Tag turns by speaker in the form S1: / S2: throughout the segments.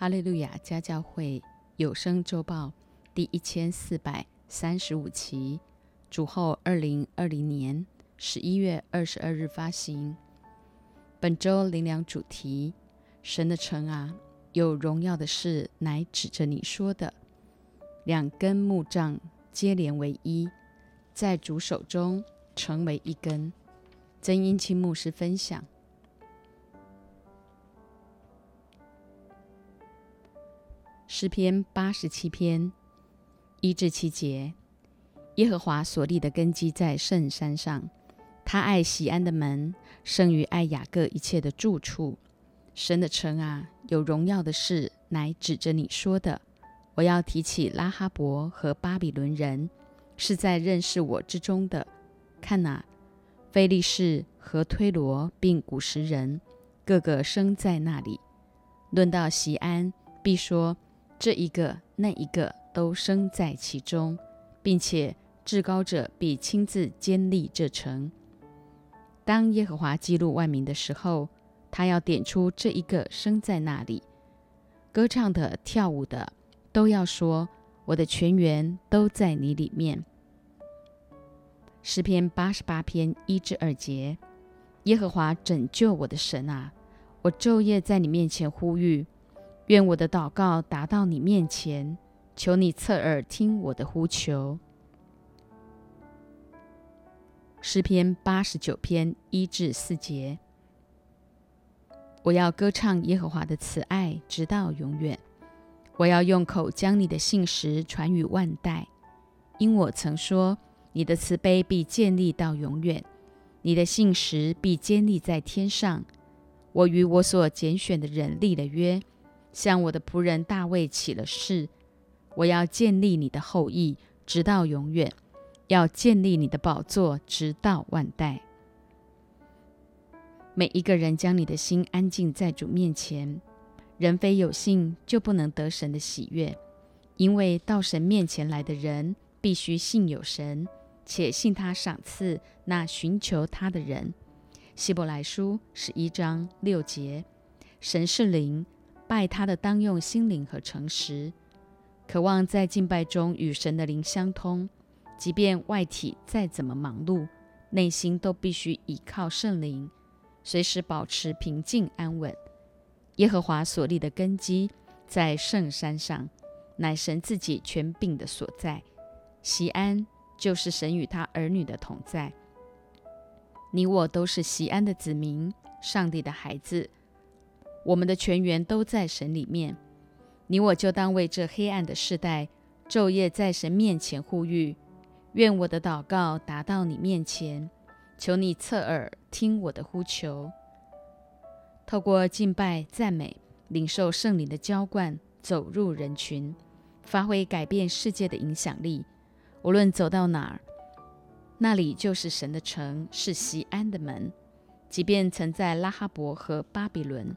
S1: 哈利路亚家教会有声周报第一千四百三十五期，主后二零二零年十一月二十二日发行。本周灵粮主题：神的城啊，有荣耀的事乃指着你说的。两根木杖接连为一，在主手中成为一根。曾英清牧师分享。诗篇八十七篇一至七节：耶和华所立的根基在圣山上，他爱喜安的门胜于爱雅各一切的住处。神的城啊，有荣耀的事乃指着你说的。我要提起拉哈伯和巴比伦人，是在认识我之中的。看哪，菲利士和推罗并古时人，个个生在那里。论到喜安，必说。这一个那一个都生在其中，并且至高者必亲自监立这城。当耶和华记录万民的时候，他要点出这一个生在那里。歌唱的、跳舞的，都要说：“我的全员都在你里面。”诗篇八十八篇一至二节：耶和华拯救我的神啊，我昼夜在你面前呼吁。愿我的祷告达到你面前，求你侧耳听我的呼求。诗篇八十九篇一至四节：我要歌唱耶和华的慈爱，直到永远。我要用口将你的信实传于万代，因我曾说，你的慈悲必建立到永远，你的信实必坚立在天上。我与我所拣选的人立了约。向我的仆人大卫起了誓，我要建立你的后裔，直到永远；要建立你的宝座，直到万代。每一个人将你的心安静在主面前，人非有信就不能得神的喜悦，因为到神面前来的人必须信有神，且信他赏赐那寻求他的人。希伯来书十一章六节：神是灵。拜他的当用心灵和诚实，渴望在敬拜中与神的灵相通。即便外体再怎么忙碌，内心都必须倚靠圣灵，随时保持平静安稳。耶和华所立的根基在圣山上，乃神自己权柄的所在。西安就是神与他儿女的同在。你我都是西安的子民，上帝的孩子。我们的全员都在神里面，你我就当为这黑暗的世代昼夜在神面前呼吁，愿我的祷告达到你面前，求你侧耳听我的呼求。透过敬拜赞美，领受圣灵的浇灌，走入人群，发挥改变世界的影响力。无论走到哪儿，那里就是神的城，是西安的门。即便曾在拉哈伯和巴比伦。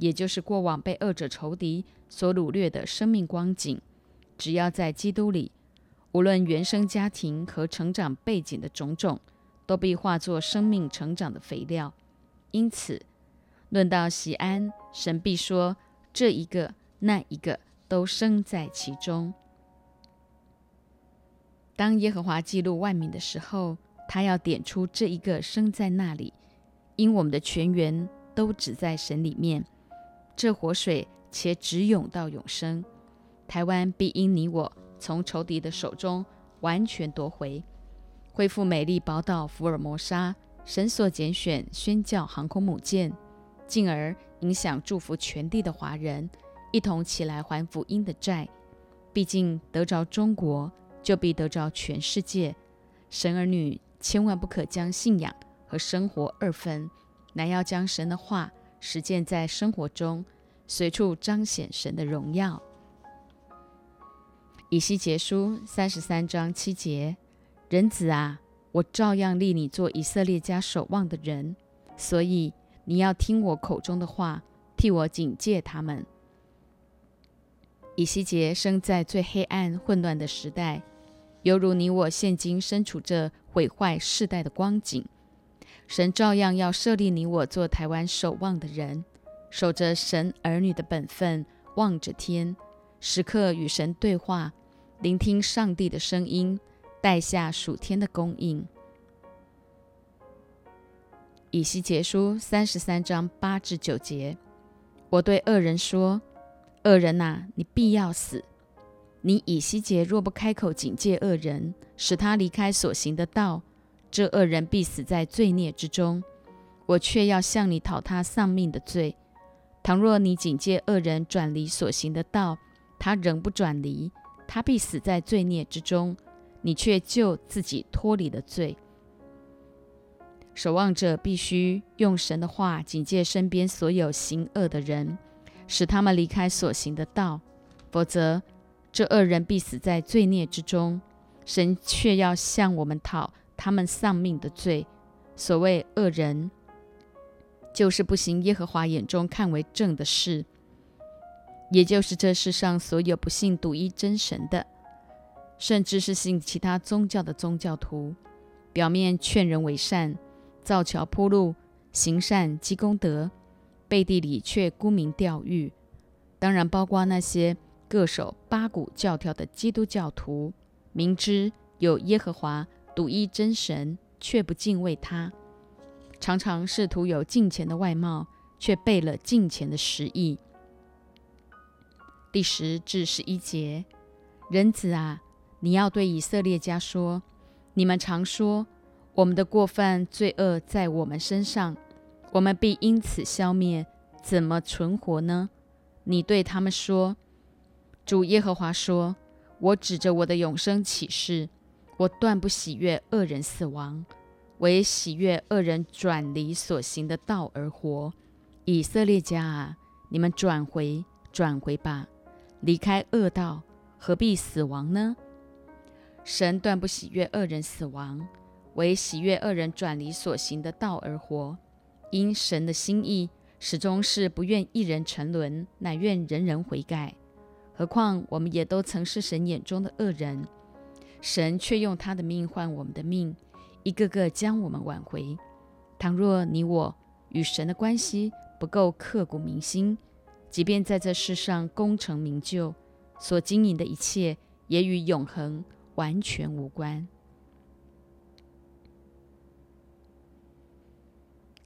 S1: 也就是过往被恶者仇敌所掳掠的生命光景，只要在基督里，无论原生家庭和成长背景的种种，都被化作生命成长的肥料。因此，论到喜安，神必说这一个那一个都生在其中。当耶和华记录万民的时候，他要点出这一个生在那里，因我们的全员都只在神里面。这活水且直涌到永生，台湾必因你我从仇敌的手中完全夺回，恢复美丽宝岛福尔摩沙，神所拣选宣教航空母舰，进而影响祝福全地的华人一同起来还福音的债。毕竟得着中国，就必得着全世界。神儿女千万不可将信仰和生活二分，乃要将神的话。实践在生活中，随处彰显神的荣耀。以西结书三十三章七节：人子啊，我照样立你做以色列家守望的人，所以你要听我口中的话，替我警戒他们。以西结生在最黑暗混乱的时代，犹如你我现今身处这毁坏世代的光景。神照样要设立你我做台湾守望的人，守着神儿女的本分，望着天，时刻与神对话，聆听上帝的声音，带下属天的供应。以西结书三十三章八至九节，我对恶人说：“恶人呐，你必要死！你以西结若不开口警戒恶人，使他离开所行的道，这恶人必死在罪孽之中。我却要向你讨他丧命的罪。倘若你警戒恶人转离所行的道，他仍不转离，他必死在罪孽之中，你却救自己脱离了罪。”守望者必须用神的话警戒身边所有行恶的人，使他们离开所行的道，否则这恶人必死在罪孽之中。神却要向我们讨他们丧命的罪。所谓恶人，就是不行耶和华眼中看为正的事，也就是这世上所有不信独一真神的，甚至是信其他宗教的宗教徒，表面劝人为善。造桥铺路，行善积功德，背地里却沽名钓誉。当然，包括那些各守八股教条的基督教徒，明知有耶和华独一真神，却不敬畏他，常常试图有敬虔的外貌，却背了敬虔的实意。第十至十一节，人子啊，你要对以色列家说：你们常说。我们的过犯罪恶在我们身上，我们必因此消灭，怎么存活呢？你对他们说：“主耶和华说，我指着我的永生起誓，我断不喜悦恶人死亡，唯喜悦恶人转离所行的道而活。以色列家啊，你们转回，转回吧，离开恶道，何必死亡呢？神断不喜悦恶人死亡。”为喜悦恶人转离所行的道而活，因神的心意始终是不愿一人沉沦，乃愿人人悔改。何况我们也都曾是神眼中的恶人，神却用他的命换我们的命，一个个将我们挽回。倘若你我与神的关系不够刻骨铭心，即便在这世上功成名就，所经营的一切也与永恒完全无关。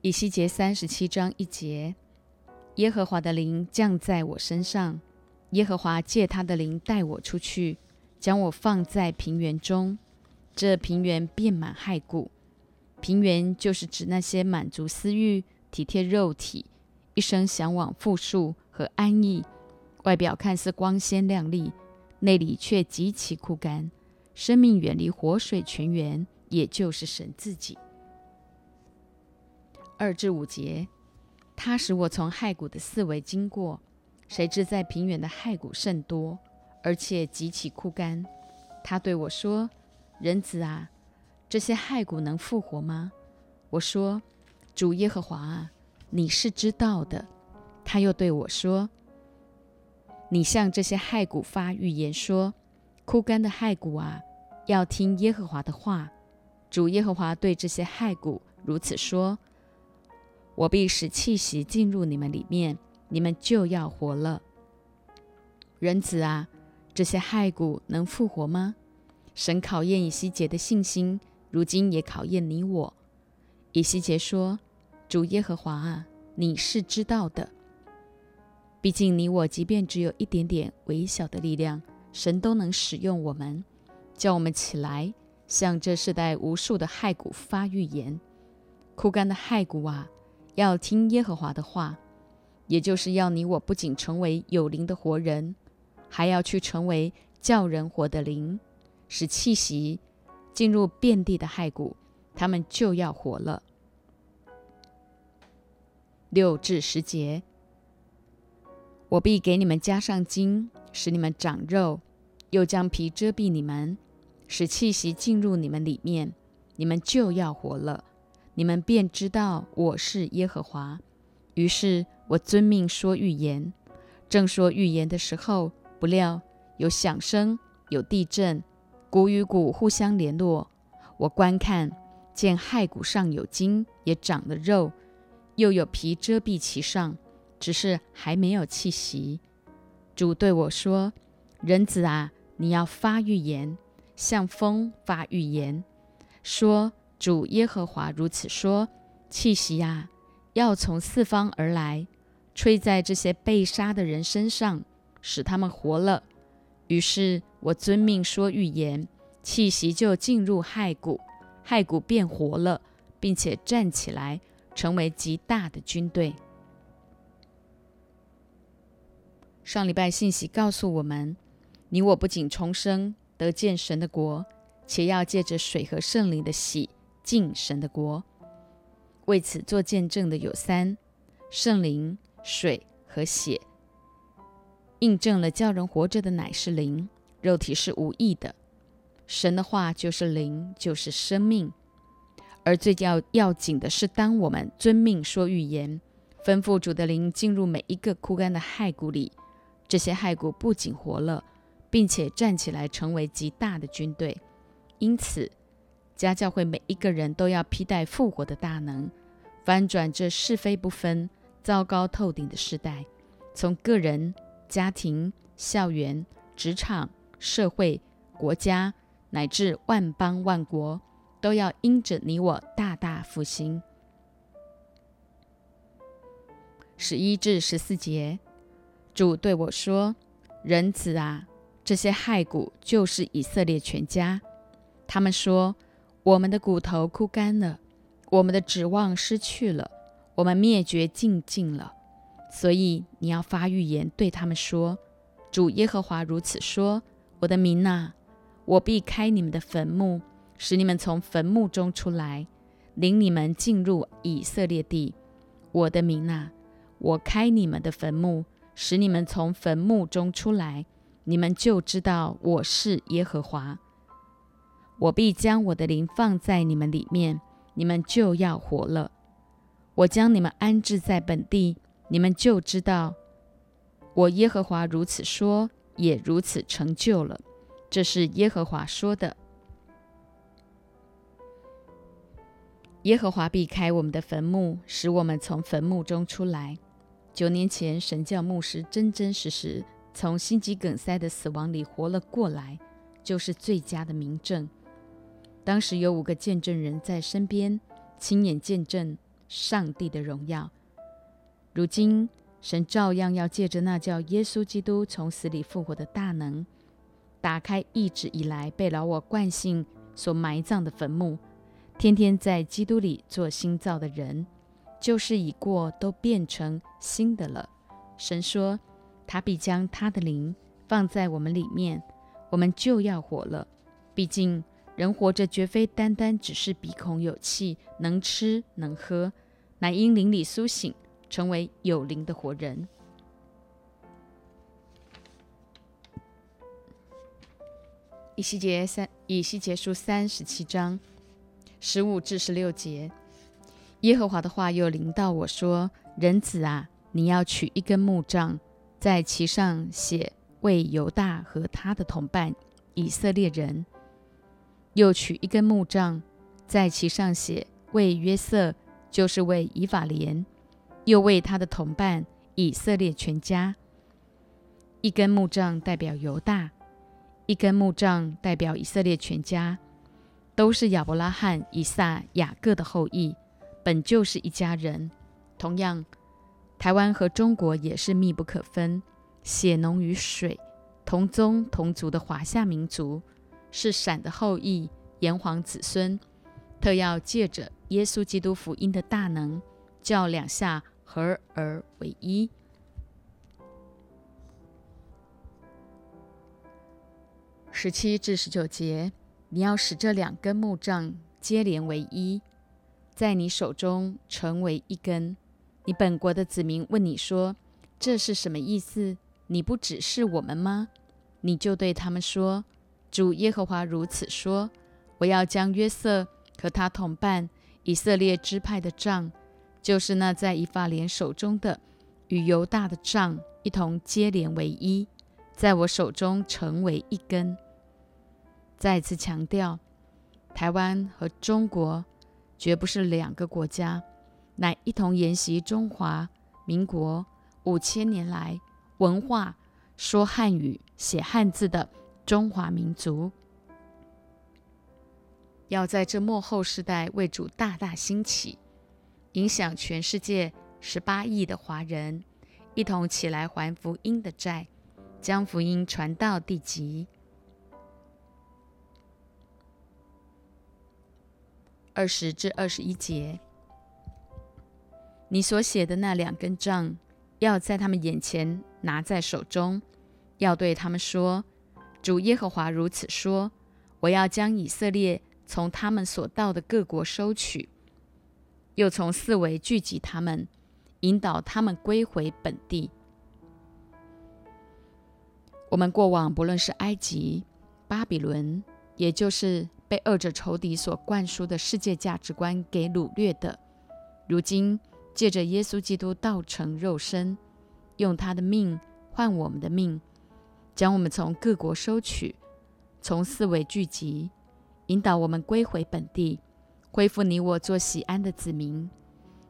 S1: 以西结三十七章一节：耶和华的灵降在我身上，耶和华借他的灵带我出去，将我放在平原中。这平原遍满骸骨。平原就是指那些满足私欲、体贴肉体、一生向往富庶和安逸，外表看似光鲜亮丽，内里却极其枯干，生命远离活水泉源，也就是神自己。二至五节，他使我从骸骨的四围经过，谁知在平原的骸骨甚多，而且极其枯干。他对我说：“人子啊，这些骸骨能复活吗？”我说：“主耶和华啊，你是知道的。”他又对我说：“你向这些骸骨发预言说：枯干的骸骨啊，要听耶和华的话。主耶和华对这些骸骨如此说。”我必使气息进入你们里面，你们就要活了。人子啊，这些骸骨能复活吗？神考验以西结的信心，如今也考验你我。以西结说：“主耶和华啊，你是知道的。毕竟你我即便只有一点点微小的力量，神都能使用我们，叫我们起来，向这世代无数的骸骨发预言。枯干的骸骨啊！”要听耶和华的话，也就是要你我不仅成为有灵的活人，还要去成为叫人活的灵，使气息进入遍地的骸骨，他们就要活了。六至十节，我必给你们加上筋，使你们长肉；又将皮遮蔽你们，使气息进入你们里面，你们就要活了。你们便知道我是耶和华。于是我遵命说预言。正说预言的时候，不料有响声，有地震，骨与骨互相联络。我观看，见骸骨上有筋，也长了肉，又有皮遮蔽其上，只是还没有气息。主对我说：“人子啊，你要发预言，向风发预言，说主耶和华如此说：气息啊，要从四方而来，吹在这些被杀的人身上，使他们活了。于是我遵命说预言，气息就进入骸骨，骸骨变活了，并且站起来，成为极大的军队。”上礼拜信息告诉我们，你我不仅重生得见神的国，且要借着水和圣灵的洗进神的国。为此做见证的有三：圣灵、水和血，印证了叫人活着的乃是灵，肉体是无益的。神的话就是灵，就是生命。而最要要紧的是，当我们遵命说预言，吩咐主的灵进入每一个枯干的骸骨里。这些骸骨不仅活了，并且站起来成为极大的军队。因此，家教会每一个人都要披戴复活的大能，翻转这是非不分、糟糕透顶的时代。从个人、家庭、校园、职场、社会、国家，乃至万邦万国，都要因着你我大大复兴。十一至十四节。主对我说：“人子啊，这些骸骨就是以色列全家。他们说，我们的骨头枯干了，我们的指望失去了，我们灭绝尽尽了。所以你要发预言对他们说：主耶和华如此说：我的民呐，我必开你们的坟墓，使你们从坟墓中出来，领你们进入以色列地。我的民呐，我开你们的坟墓。”使你们从坟墓中出来，你们就知道我是耶和华。我必将我的灵放在你们里面，你们就要活了。我将你们安置在本地，你们就知道我耶和华如此说，也如此成就了。这是耶和华说的。耶和华避开我们的坟墓，使我们从坟墓中出来。九年前，神教牧师真真实实从心肌梗塞的死亡里活了过来，就是最佳的明证。当时有五个见证人在身边，亲眼见证上帝的荣耀。如今，神照样要借着那叫耶稣基督从死里复活的大能，打开一直以来被老我惯性所埋葬的坟墓，天天在基督里做新造的人。旧事已过，都变成新的了。神说，他必将他的灵放在我们里面，我们就要活了。毕竟人活着，绝非单单只是鼻孔有气，能吃能喝，乃因灵里苏醒，成为有灵的活人。以西结三，以西结书三十七章十五至十六节。耶和华的话又临到我说：“人子啊，你要取一根木杖，在其上写为犹大和他的同伴以色列人；又取一根木杖，在其上写为约瑟，就是为以法莲，又为他的同伴以色列全家。一根木杖代表犹大，一根木杖代表以色列全家，都是亚伯拉罕、以撒、雅各的后裔。”本就是一家人。同样，台湾和中国也是密不可分，血浓于水，同宗同族的华夏民族，是闪的后裔，炎黄子孙。特要借着耶稣基督福音的大能，叫两下合而为一。十七至十九节，你要使这两根木杖接连为一。在你手中成为一根。你本国的子民问你说：“这是什么意思？你不指示我们吗？”你就对他们说：“主耶和华如此说：我要将约瑟和他同伴以色列支派的杖，就是那在以法莲手中的，与犹大的杖一同接连为一，在我手中成为一根。”再次强调，台湾和中国。绝不是两个国家，乃一同沿袭中华民国五千年来文化、说汉语、写汉字的中华民族，要在这末后世代为主大大兴起，影响全世界十八亿的华人，一同起来还福音的债，将福音传到地极。二十至二十一节，你所写的那两根杖，要在他们眼前拿在手中，要对他们说：“主耶和华如此说：我要将以色列从他们所到的各国收取，又从四围聚集他们，引导他们归回本地。”我们过往不论是埃及、巴比伦，也就是。被二者仇敌所灌输的世界价值观给掳掠的，如今借着耶稣基督道成肉身，用他的命换我们的命，将我们从各国收取，从四围聚集，引导我们归回本地，恢复你我做喜安的子民，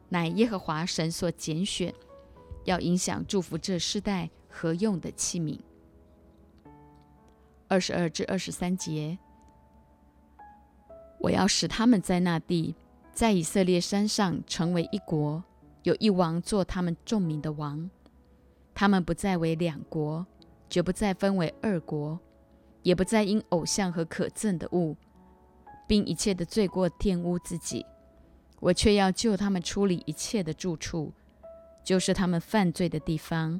S1: 乃耶和华神所拣选，要影响祝福这世代何用的器皿。二十二至二十三节。我要使他们在那地，在以色列山上成为一国，有一王做他们众民的王。他们不再为两国，绝不再分为二国，也不再因偶像和可憎的物，并一切的罪过玷污自己。我却要救他们出离一切的住处，就是他们犯罪的地方。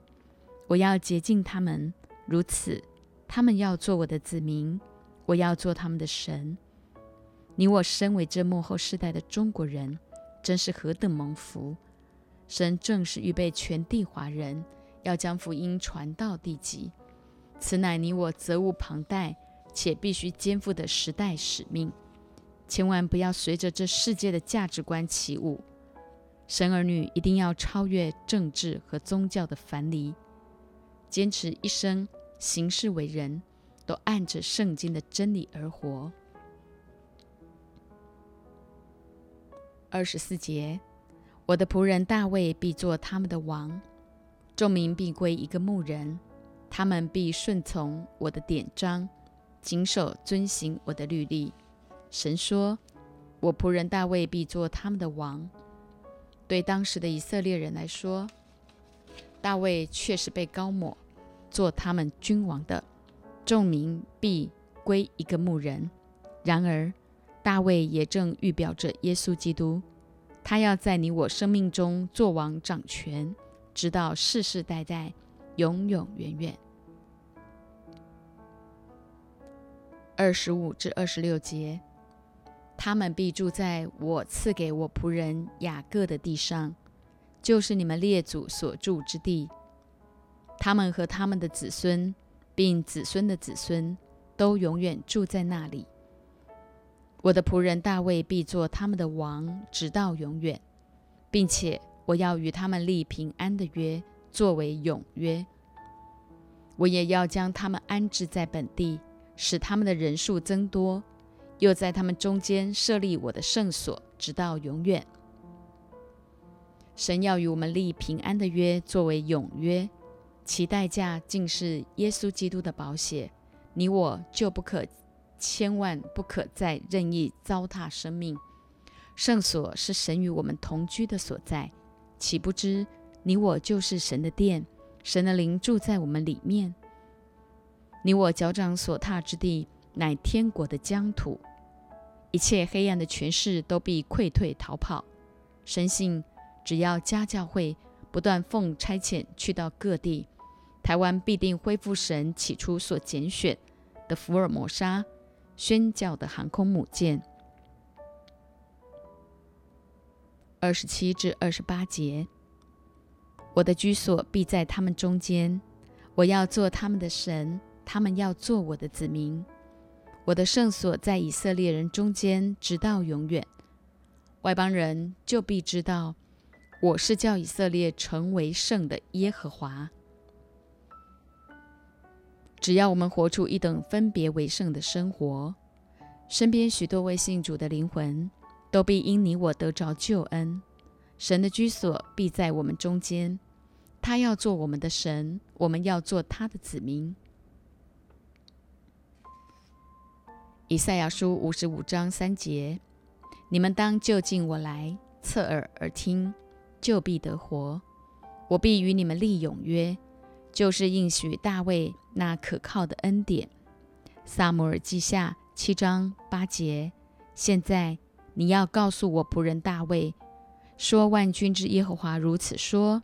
S1: 我要洁净他们，如此，他们要做我的子民，我要做他们的神。你我身为这幕后世代的中国人，真是何等蒙福！神正是预备全地华人，要将福音传到地极。此乃你我责无旁贷且必须肩负的时代使命。千万不要随着这世界的价值观起舞。神儿女一定要超越政治和宗教的藩篱，坚持一生行事为人，都按着圣经的真理而活。二十四节，我的仆人大卫必做他们的王，众民必归一个牧人，他们必顺从我的典章，谨守遵行我的律例。神说：“我仆人大卫必做他们的王。”对当时的以色列人来说，大卫确实被高抹，做他们君王的，众民必归一个牧人。然而，大卫也正预表着耶稣基督，他要在你我生命中做王掌权，直到世世代代，永永远远。二十五至二十六节，他们必住在我赐给我仆人雅各的地上，就是你们列祖所住之地。他们和他们的子孙，并子孙的子孙，都永远住在那里。我的仆人大卫必做他们的王，直到永远，并且我要与他们立平安的约，作为永约。我也要将他们安置在本地，使他们的人数增多，又在他们中间设立我的圣所，直到永远。神要与我们立平安的约，作为永约，其代价竟是耶稣基督的宝血，你我就不可。千万不可再任意糟蹋生命。圣所是神与我们同居的所在，岂不知你我就是神的殿，神的灵住在我们里面。你我脚掌所踏之地，乃天国的疆土。一切黑暗的权势都必溃退逃跑。深信只要家教会不断奉差遣去到各地，台湾必定恢复神起初所拣选的福尔摩沙。宣教的航空母舰，二十七至二十八节。我的居所必在他们中间，我要做他们的神，他们要做我的子民。我的圣所在以色列人中间，直到永远。外邦人就必知道，我是叫以色列成为圣的耶和华。只要我们活出一等分别为圣的生活，身边许多未信主的灵魂都必因你我得着救恩。神的居所必在我们中间，他要做我们的神，我们要做他的子民。以赛亚书五十五章三节：你们当就近我来，侧耳而听，就必得活。我必与你们立永约，就是应许大卫那可靠的恩典。萨姆尔记下七章八节。现在你要告诉我仆人大卫，说万军之耶和华如此说：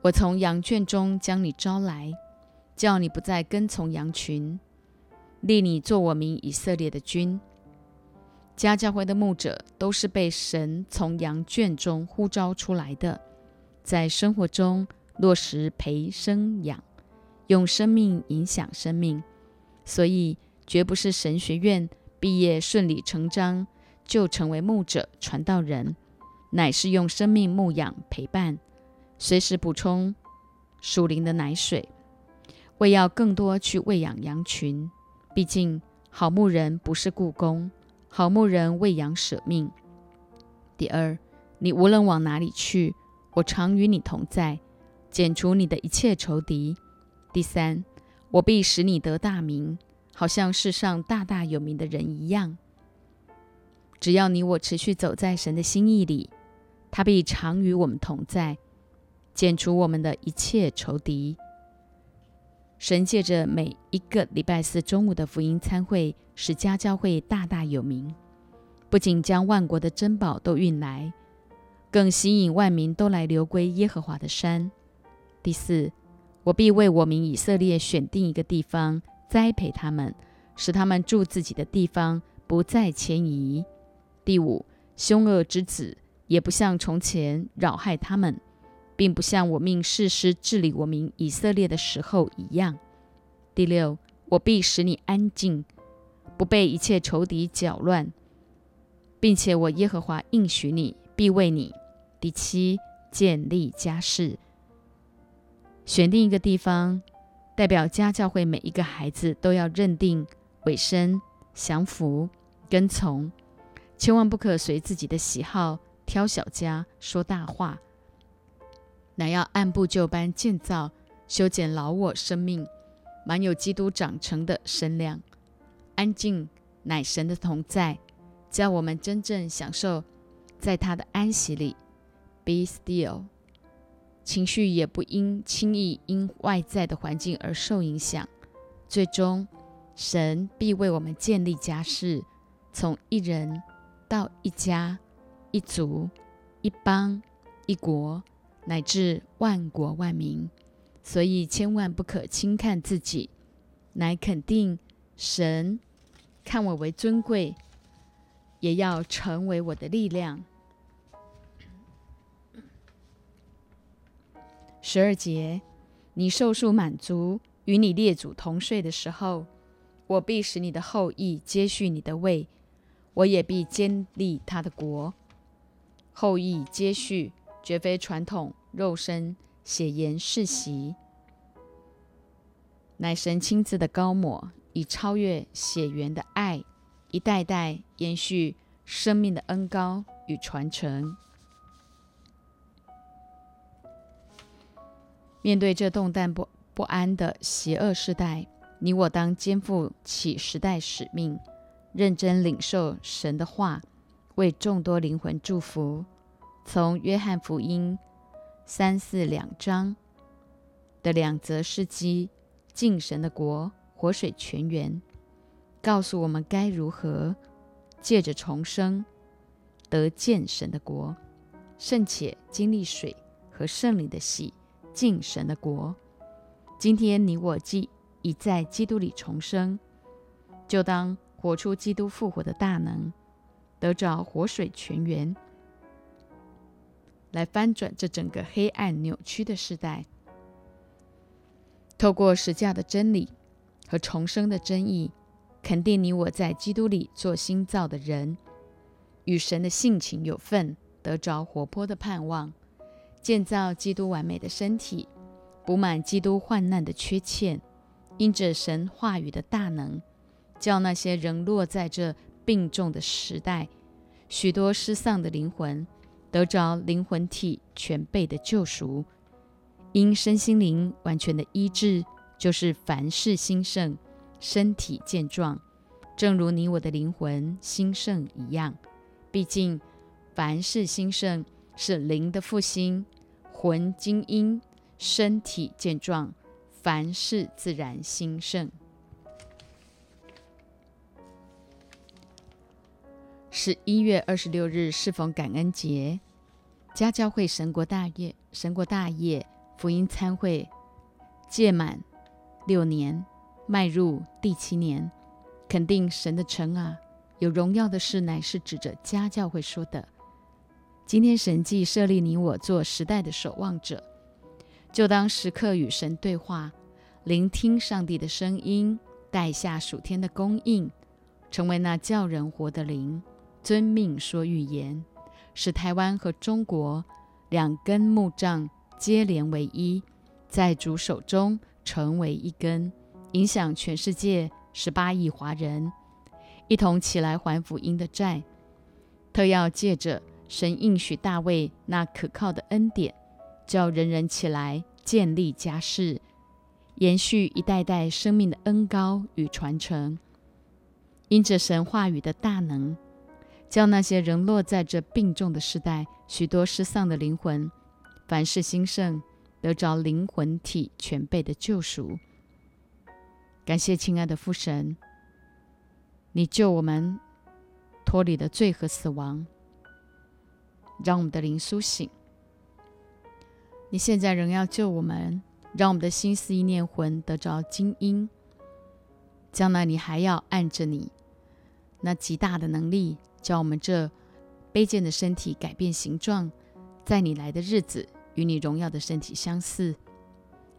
S1: 我从羊圈中将你招来，叫你不再跟从羊群，立你做我名以色列的君。家教会的牧者都是被神从羊圈中呼召出来的。在生活中落实培生养，用生命影响生命，所以绝不是神学院毕业顺理成章就成为牧者传道人，乃是用生命牧养陪伴，随时补充属灵的奶水，为要更多去喂养羊群。毕竟好牧人不是故宫，好牧人为羊舍命。第二，你无论往哪里去。我常与你同在，剪除你的一切仇敌。第三，我必使你得大名，好像世上大大有名的人一样。只要你我持续走在神的心意里，他必常与我们同在，剪除我们的一切仇敌。神借着每一个礼拜四中午的福音参会，使家教会大大有名，不仅将万国的珍宝都运来。更吸引万民都来流归耶和华的山。第四，我必为我民以色列选定一个地方，栽培他们，使他们住自己的地方，不再迁移。第五，凶恶之子也不像从前扰害他们，并不像我命世师治理我民以色列的时候一样。第六，我必使你安静，不被一切仇敌搅乱，并且我耶和华应许你，必为你。第七，建立家室，选定一个地方，代表家教会每一个孩子都要认定、委身、降服、跟从，千万不可随自己的喜好挑小家说大话，乃要按部就班建造、修剪老我生命，满有基督长成的身量。安静乃神的同在，叫我们真正享受在他的安息里。Be still，情绪也不应轻易因外在的环境而受影响。最终，神必为我们建立家室，从一人到一家、一族、一邦、一国，乃至万国万民。所以，千万不可轻看自己，乃肯定神看我为尊贵，也要成为我的力量。十二节，你受数满足，与你列祖同睡的时候，我必使你的后裔接续你的位，我也必坚立他的国。后裔接续，绝非传统肉身血言世袭，乃神亲自的高抹，以超越血缘的爱，一代代延续生命的恩高与传承。面对这动荡不不安的邪恶时代，你我当肩负起时代使命，认真领受神的话，为众多灵魂祝福。从约翰福音三四两章的两则事迹，敬神的国活水泉源，告诉我们该如何借着重生得见神的国，甚且经历水和圣灵的洗。敬神的国，今天你我既已在基督里重生，就当活出基督复活的大能，得着活水泉源，来翻转这整个黑暗扭曲的时代。透过实价的真理和重生的真意，肯定你我在基督里做新造的人，与神的性情有份，得着活泼的盼望。建造基督完美的身体，补满基督患难的缺欠，因着神话语的大能，叫那些仍落在这病重的时代，许多失丧的灵魂，得着灵魂体全备的救赎。因身心灵完全的医治，就是凡事兴盛，身体健壮，正如你我的灵魂兴盛一样。毕竟，凡事兴盛是灵的复兴，魂精英，身体健壮，凡事自然兴盛。十一月二十六日是逢感恩节，家教会神国大业，神国大业。福音参会届满六年，迈入第七年，肯定神的城啊，有荣耀的事乃是指着家教会说的。今天神既设立你我做时代的守望者，就当时刻与神对话，聆听上帝的声音，带下属天的供应，成为那叫人活的灵，遵命说预言，使台湾和中国两根木杖。接连为一，在主手中成为一根，影响全世界十八亿华人一同起来还福音的债。特要借着神应许大卫那可靠的恩典，叫人人起来建立家室，延续一代代生命的恩高与传承。因着神话语的大能，叫那些仍落在这病重的时代，许多失丧的灵魂。凡事兴盛，得着灵魂体全备的救赎。感谢亲爱的父神，你救我们脱离了罪和死亡，让我们的灵苏醒。你现在仍要救我们，让我们的心思意念魂得着精英。将来你还要按着你那极大的能力，叫我们这卑贱的身体改变形状，在你来的日子。与你荣耀的身体相似，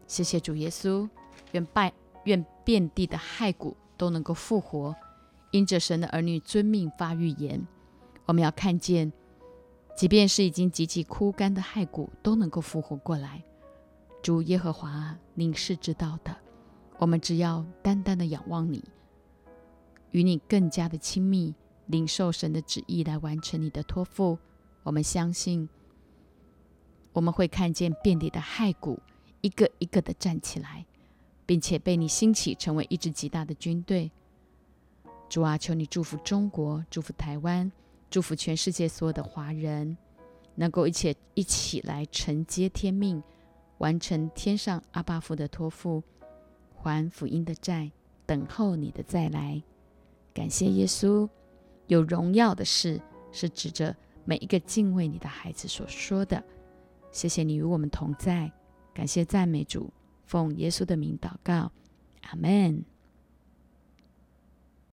S1: 谢谢主耶稣，愿拜愿遍地的骸骨都能够复活，因着神的儿女遵命发预言，我们要看见，即便是已经极其枯干的骸骨都能够复活过来。主耶和华，您是知道的，我们只要单单的仰望你，与你更加的亲密，领受神的旨意来完成你的托付，我们相信。我们会看见遍地的骸骨一个一个的站起来，并且被你兴起成为一支极大的军队。主啊，求你祝福中国，祝福台湾，祝福全世界所有的华人，能够一起一起来承接天命，完成天上阿巴夫的托付，还福音的债，等候你的再来。感谢耶稣，有荣耀的事是指着每一个敬畏你的孩子所说的。谢谢你与我们同在，感谢赞美主，奉耶稣的名祷告，阿门。